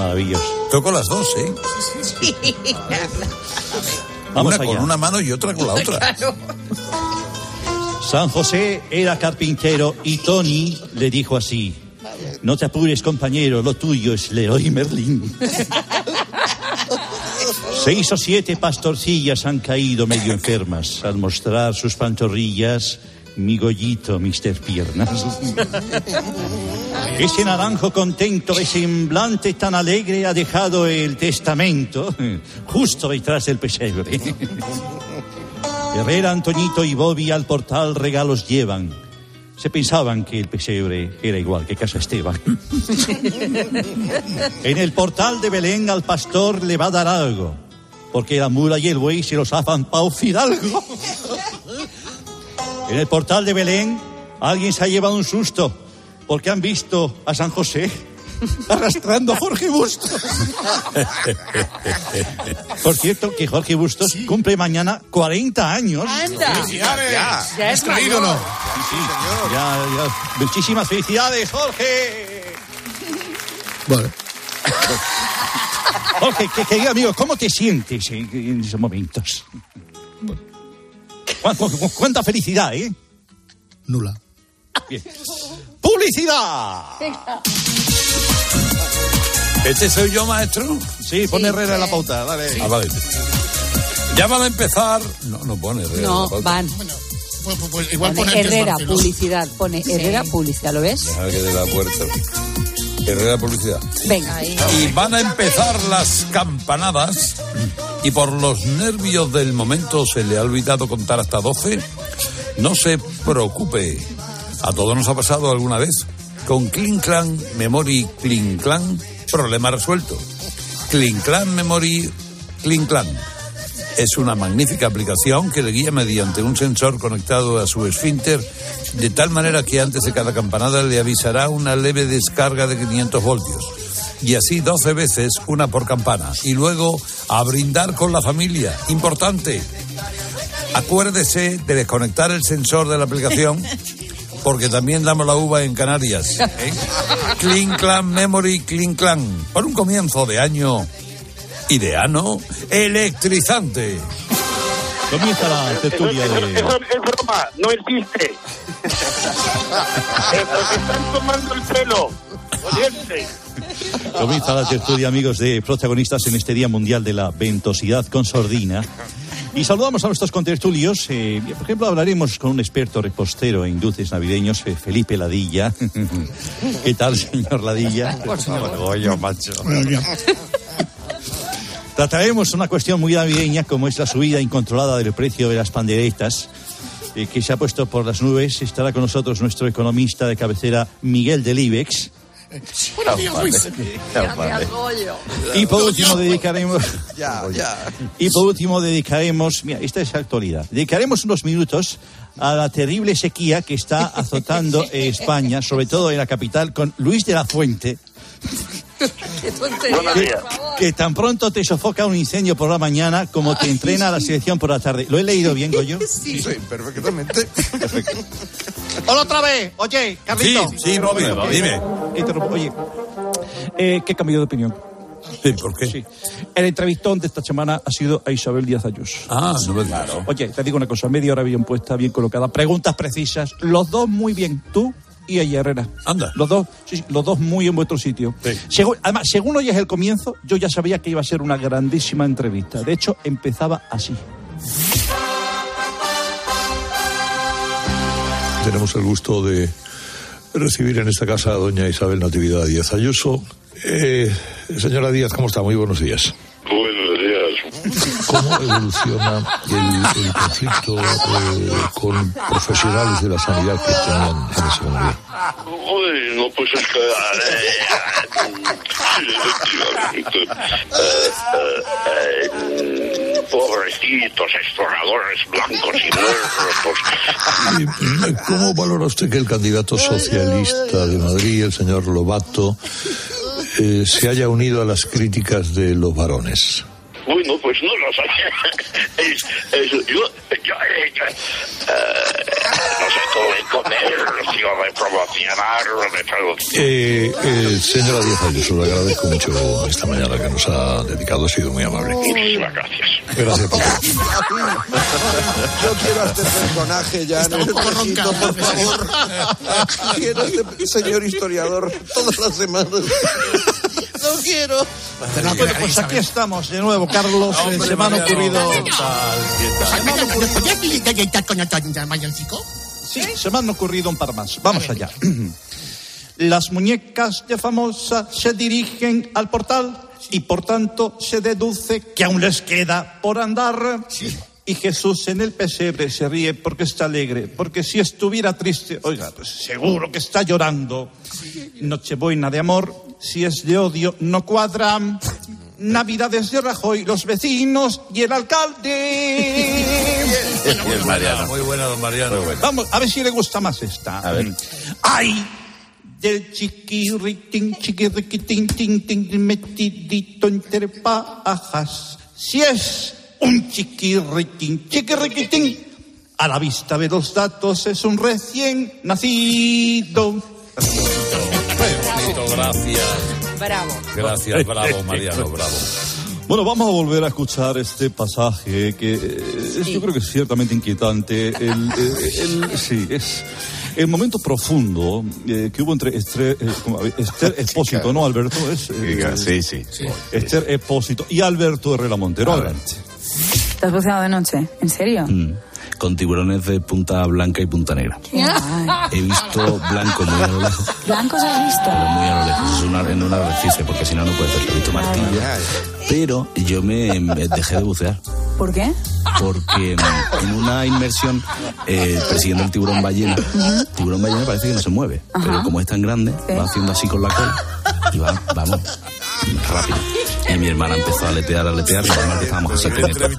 Maravilloso. Toco las dos, ¿eh? Vamos una con allá. una mano y otra con la otra. San José era carpintero y Tony le dijo así: No te apures, compañero, lo tuyo es Leroy Merlin. Seis o siete pastorcillas han caído medio enfermas al mostrar sus pantorrillas. Mi gollito, Mister Piernas. Ese naranjo contento de semblante tan alegre ha dejado el testamento justo detrás del pesebre. Herrera, Antoñito y Bobby al portal regalos llevan. Se pensaban que el pesebre era igual que Casa Esteban. en el portal de Belén al pastor le va a dar algo, porque la mula y el buey se los afan pao Fidalgo. En el portal de Belén, alguien se ha llevado un susto porque han visto a San José arrastrando a Jorge Bustos. Por cierto, que Jorge Bustos cumple mañana 40 años. ¡Anda! Felicidades. Ya es. Ya, ya. Muchísimas felicidades, Jorge. Bueno. Jorge, que, querido amigo, ¿cómo te sientes en, en esos momentos? ¿Cu- cu- ¿Cuánta felicidad, eh? Nula. Bien. ¡Publicidad! ¿Este soy yo, maestro? Sí, pone Herrera en la pauta, dale. Ah, vale. Ya van a empezar. No, no pone Herrera. en No, la pauta. van. Pues, pues, pues, igual Pone Herrera, publicidad. Pone Herrera, publicidad. ¿Lo ves? Deja que de la puerta. Herrera Publicidad. Venga. Y van a empezar las campanadas. Y por los nervios del momento se le ha olvidado contar hasta 12. No se preocupe. A todos nos ha pasado alguna vez. Con Clean Clan Memory Clean Clan, problema resuelto. Clean Clan Memory Clean Clan. Es una magnífica aplicación que le guía mediante un sensor conectado a su esfínter, de tal manera que antes de cada campanada le avisará una leve descarga de 500 voltios. Y así 12 veces, una por campana. Y luego a brindar con la familia. Importante. Acuérdese de desconectar el sensor de la aplicación, porque también damos la uva en Canarias. ¿eh? Clean Clan Memory Clean Clan. Por un comienzo de año ideano, electrizante. Comienza la tertulia Eso, de... eso es broma, no existe. Están tomando el pelo. Oyente. Comienza la tertulia, amigos de protagonistas en este Día Mundial de la Ventosidad con Sordina. Y saludamos a nuestros contertulios. eh, por ejemplo, hablaremos con un experto repostero en dulces navideños, eh, Felipe Ladilla. ¿Qué tal, señor Ladilla? Orgullo, macho. Trataremos una cuestión muy navideña, como es la subida incontrolada del precio de las panderetas, eh, que se ha puesto por las nubes. Estará con nosotros nuestro economista de cabecera, Miguel Delíbex. Buenos días, Luis. Y por último dedicaremos Ya, ya. y por último dedicaremos, mira, esta es actualidad. Dedicaremos unos minutos a la terrible sequía que está azotando España, sobre todo en la capital con Luis de la Fuente. Qué tontería, Que, por favor. que tan pronto te sofoca un incendio por la mañana como te entrena la selección por la tarde. ¿Lo he leído bien, Goyo? Sí, perfectamente. Hola otra vez. Oye, Carlito. Sí, sí, Bobby, dime. Oye, eh, ¿qué cambio de opinión? Sí, ¿por qué? Sí. El entrevistón de esta semana ha sido a Isabel Díaz Ayuso. Ah, no me digas. Oye, te digo una cosa, media hora bien puesta, bien colocada, preguntas precisas, los dos muy bien, tú y ella Herrera. Anda. Los dos, sí, sí, los dos muy en vuestro sitio. Según- además, según hoy es el comienzo, yo ya sabía que iba a ser una grandísima entrevista. De hecho, empezaba así. Tenemos el gusto de recibir en esta casa a doña Isabel Natividad Díaz Ayuso. Eh, señora Díaz, ¿cómo está? Muy buenos días. Buenos días. ¿Cómo evoluciona el, el conflicto eh, con profesionales de la sanidad que tenían en ese momento? Uy, no, pues es que... efectivamente. Eh, eh, pobrecitos exploradores blancos y muertos. ¿Cómo valora usted que el candidato socialista de Madrid, el señor Lobato, eh, se haya unido a las críticas de los varones? Uy, no, pues no lo sé. Es, es, yo, yo, yo, eh, no sé, todo de comer, sigo de promocionar, de traducir. Eh, eh, señora Díaz Ayuso, le agradezco mucho esta mañana que nos ha dedicado, ha sido muy amable. Muchísimas gracias. Gracias por Yo quiero a este personaje ya en el recinto, por favor. Quiero a este señor historiador todas las semanas. No quiero. Bueno, pues aquí estamos de nuevo, Carlos. Eh, se me han ocurrido. Sí, se me han ocurrido un par más. Vamos allá. Las muñecas de famosa se dirigen al portal y por tanto se deduce que aún les queda por andar. Y Jesús en el pesebre se ríe porque está alegre, porque si estuviera triste, oiga, pues seguro que está llorando. Nochebuena de amor, si es de odio, no cuadran. Navidades de Rajoy, los vecinos y el alcalde. El Mariano. Muy buena, don Mariano. Vamos, a ver si le gusta más esta. A ver. ¡Ay! Del chiquirritín, chiquirriquitín, tin, tin, metidito entre pajas. Si es un chiquirritín, chiquirriquitín, a la vista de los datos es un recién nacido. Bonito, gracias. Bravo. Gracias, bravo, Mariano, bravo. Bueno, vamos a volver a escuchar este pasaje que eh, yo creo que es ciertamente inquietante. El, eh, el- sí, es el momento profundo eh, que hubo entre Estre- eh. Esther Espósito, ¿no, Alberto? Es, eh, Sí, sí. Esther Espósito y Alberto Herrera Montero. Adelante. ¿Te has buceado de noche? ¿En serio? Mm. Con tiburones de punta blanca y punta negra. He visto blanco muy a lo lejos. ¿Blancos has visto? pero muy a lo lejos, es una- en un arrecife, porque si no, no puedes ver. He visto martillo. Pero yo me, me dejé de bucear. ¿Por qué? Porque mm, en una inmersión eh, persiguiendo el tiburón ballena, el tiburón ballena parece que no se mueve, pero como es tan grande, va haciendo así con la cola y va, vamos, rápido. Y mi hermana empezó a aletear, a aletear, y que estábamos así penetrados.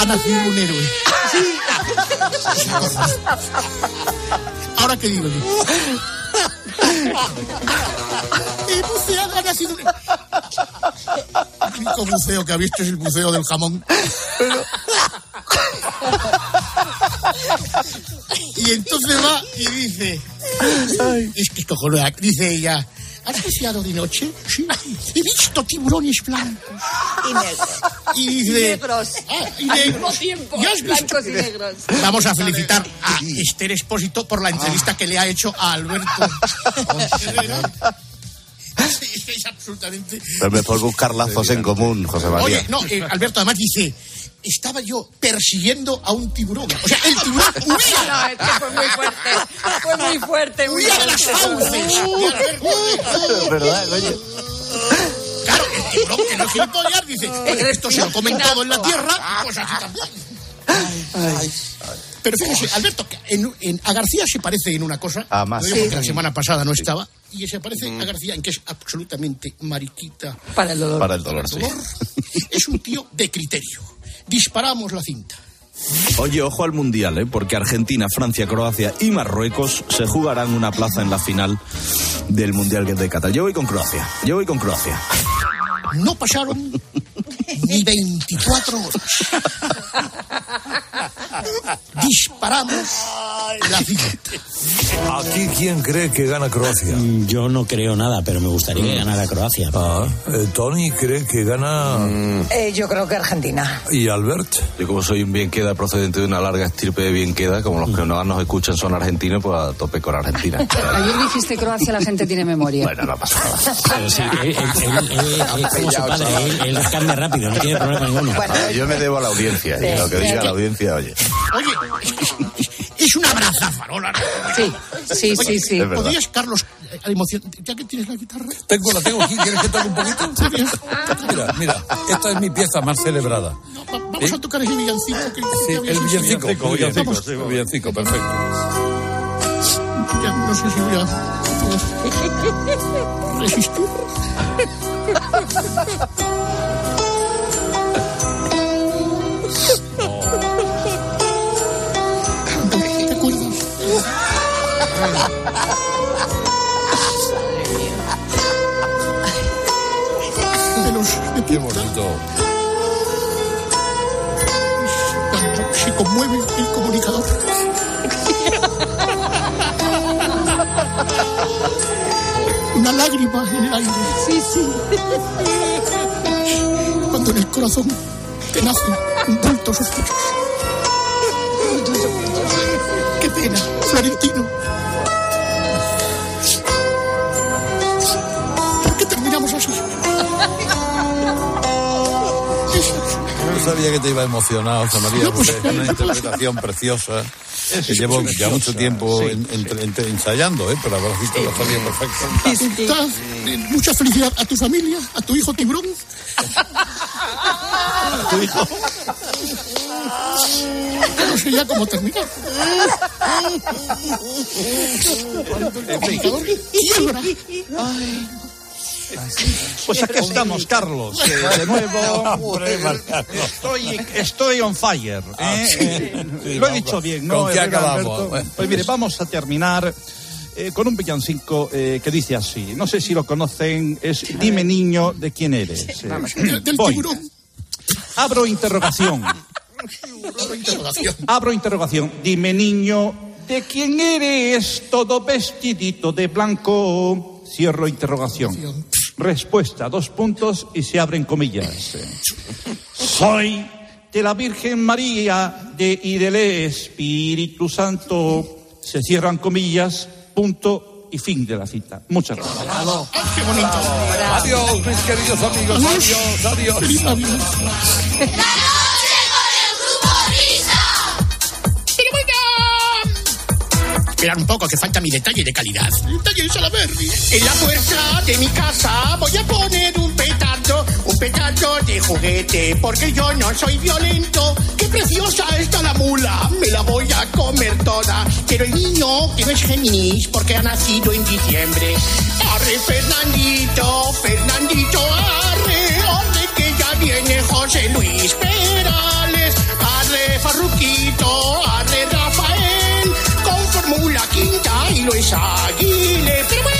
Ha nacido un héroe. Ahora qué digo yo. He buceado, ha nacido un El único buceo que ha visto es el buceo del jamón. Y entonces va y dice, es que esto joder, dice ella, ¿has buceado de noche? Sí, he visto tiburones blancos. Y negros. Y dice, negros. "Ah, y Al negros. mismo tiempo. ¿Ya has visto? Blancos y negros. Vamos a felicitar a Esther Espósito por la entrevista que le ha hecho a Alberto. Es es absolutamente. Pero mejor buscar lazos en común, José María. Oye, no, eh, Alberto además dice, estaba yo persiguiendo a un tiburón. O sea, el tiburón No, huía. es que fue muy fuerte. Fue muy fuerte. Muy Huía de las fauces. ¿Verdad, coño? Claro, el tiburón que no es gilipollas dice, oye, esto se lo comen todo en la tierra, pues aquí también. Pero fíjese, Alberto, en, en- a García se parece en una cosa, Ah, más. lo digo porque Sí. la semana pasada no estaba, y se parece a García en que es absolutamente mariquita. Para el dolor. Para el dolor, sí. Es un tío de criterio. Disparamos la cinta. Oye, ojo al Mundial, ¿eh? porque Argentina, Francia, Croacia y Marruecos se jugarán una plaza en la final del Mundial que es de Qatar. Yo voy con Croacia. Yo voy con Croacia. No pasaron ni 24 horas. Disparamos. ¿Aquí quién cree que gana Croacia? Mm, Yo no creo nada, pero me gustaría que ganara Croacia. Ah, eh, Tony cree que gana. Eh, yo creo que Argentina. ¿Y Albert? Yo como soy un bien queda procedente de una larga estirpe de bien queda, como los que no nos escuchan son argentinos, pues a tope con Argentina. Ayer dijiste Croacia, la gente tiene memoria. Bueno, no pasa nada. Pero sí, él, él- él es como su padre, él, él cambia rápido, no tiene problema ninguno. Yo me debo a la audiencia, y lo que diga la audiencia, oye. Oye, es, una brazafarola. Sí, sí, sí, sí. ¿Podrías, Carlos, eh, emoción, ya que tienes la guitarra? Tengo, la tengo aquí. ¿Quieres que toque un poquito? Mira, mira, esta es mi pieza más celebrada. Va- Vamos a tocar ese villancico que, Sí, que el villancico. villancico, sí, villancico, perfecto. ya no sé si voy a resistir. Qué bonito. se conmueve el comunicador. Una lágrima en el aire. Sí, sí. Cuando en el corazón te nace un bulto sospechoso. Qué pena, Florentino. Sabía que te iba a emocionar, José María, No, pues, porque es una interpretación preciosa que llevo ya mucho tiempo en- entre- entre- ensayando, ¿eh? pero la verdad es que lo sabía perfecto. Estás, eh, mucha felicidad a tu familia, a tu hijo tiburón. No sé ya cómo terminar. Comunicador quiebra. Pues aquí estamos, Carlos. eh, de nuevo. Estoy, estoy on fire. ¿eh? Eh, Sí, lo he dicho bien, ¿no? ¿Con qué acabamos? Pues mire, vamos a terminar eh, con un villancico eh, que dice así. No sé si lo conocen. Es Dime niño de quién eres. Eh, voy. Abro interrogación. Abro interrogación. Dime niño de quién eres todo vestidito de blanco. Cierro interrogación. Respuesta, dos puntos y se abren comillas. Soy de la Virgen María de, y del Espíritu Santo. Se cierran comillas, punto y fin de la cita. Muchas gracias. ¡Qué bonito! Adiós, mis queridos amigos. Adiós, adiós. ¡Pero Esperar un poco, que falta mi detalle de calidad. Detalle Salaberry. En la puerta de mi casa voy a poner un petardo, un petardo de juguete, porque yo no soy violento. ¡Qué preciosa está la mula! Me la voy a comer toda. Pero el niño que no es Géminis, porque ha nacido en diciembre. Arre, Fernandito, Fernandito, arre, arre, que ya viene José Luis Perales. Luis Aguile.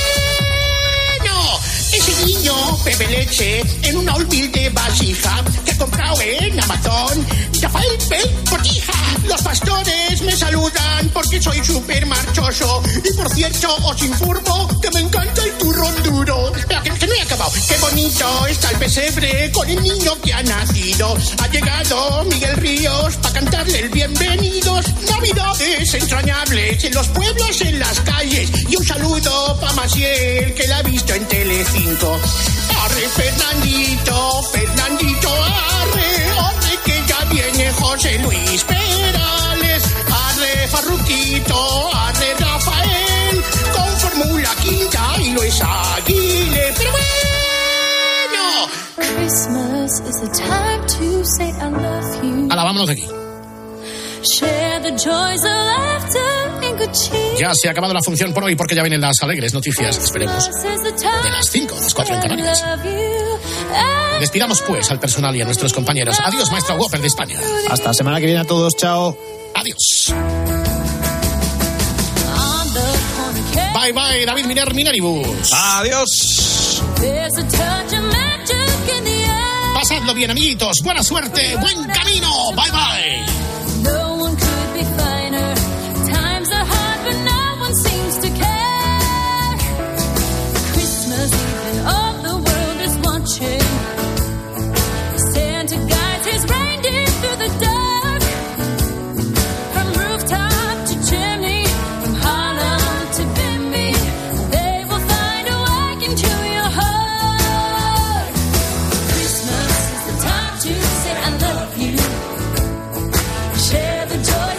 Bebe leche en una humilde vasija que he comprado en Amazon. Rafael Bel Botija. Los pastores me saludan porque soy súper marchoso. Y por cierto, os informo que me encanta el turrón duro. Espera, que no he acabado. Qué bonito está el pesebre con el niño que ha nacido. Ha llegado Miguel Ríos para cantarle el bienvenidos. Navidades entrañables en los pueblos, en las calles. Y un saludo para Maciel que la ha visto en Telecinco. Arre, Fernandito, Fernandito, arre, arre, que ya viene José Luis Perales. Arre, Farruquito, arre, Rafael, con fórmula quinta y Luis Aguile. Pero bueno, Christmas is the time to say I love you. Ala, vámonos de aquí. Share the joys of laughter. Ya se ha acabado la función por hoy porque ya vienen las alegres noticias, esperemos. De las 5, las 4 en Canarias. Despidamos pues al personal y a nuestros compañeros. Adiós, maestro Whopper de España. Hasta la semana que viene a todos, chao. Adiós. Bye bye, David Miner Mineribus. Adiós. There's a touch of magic in the air. Pasadlo bien, amiguitos. Buena suerte, buen camino. Bye bye. the joy.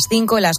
Las 5, las 4.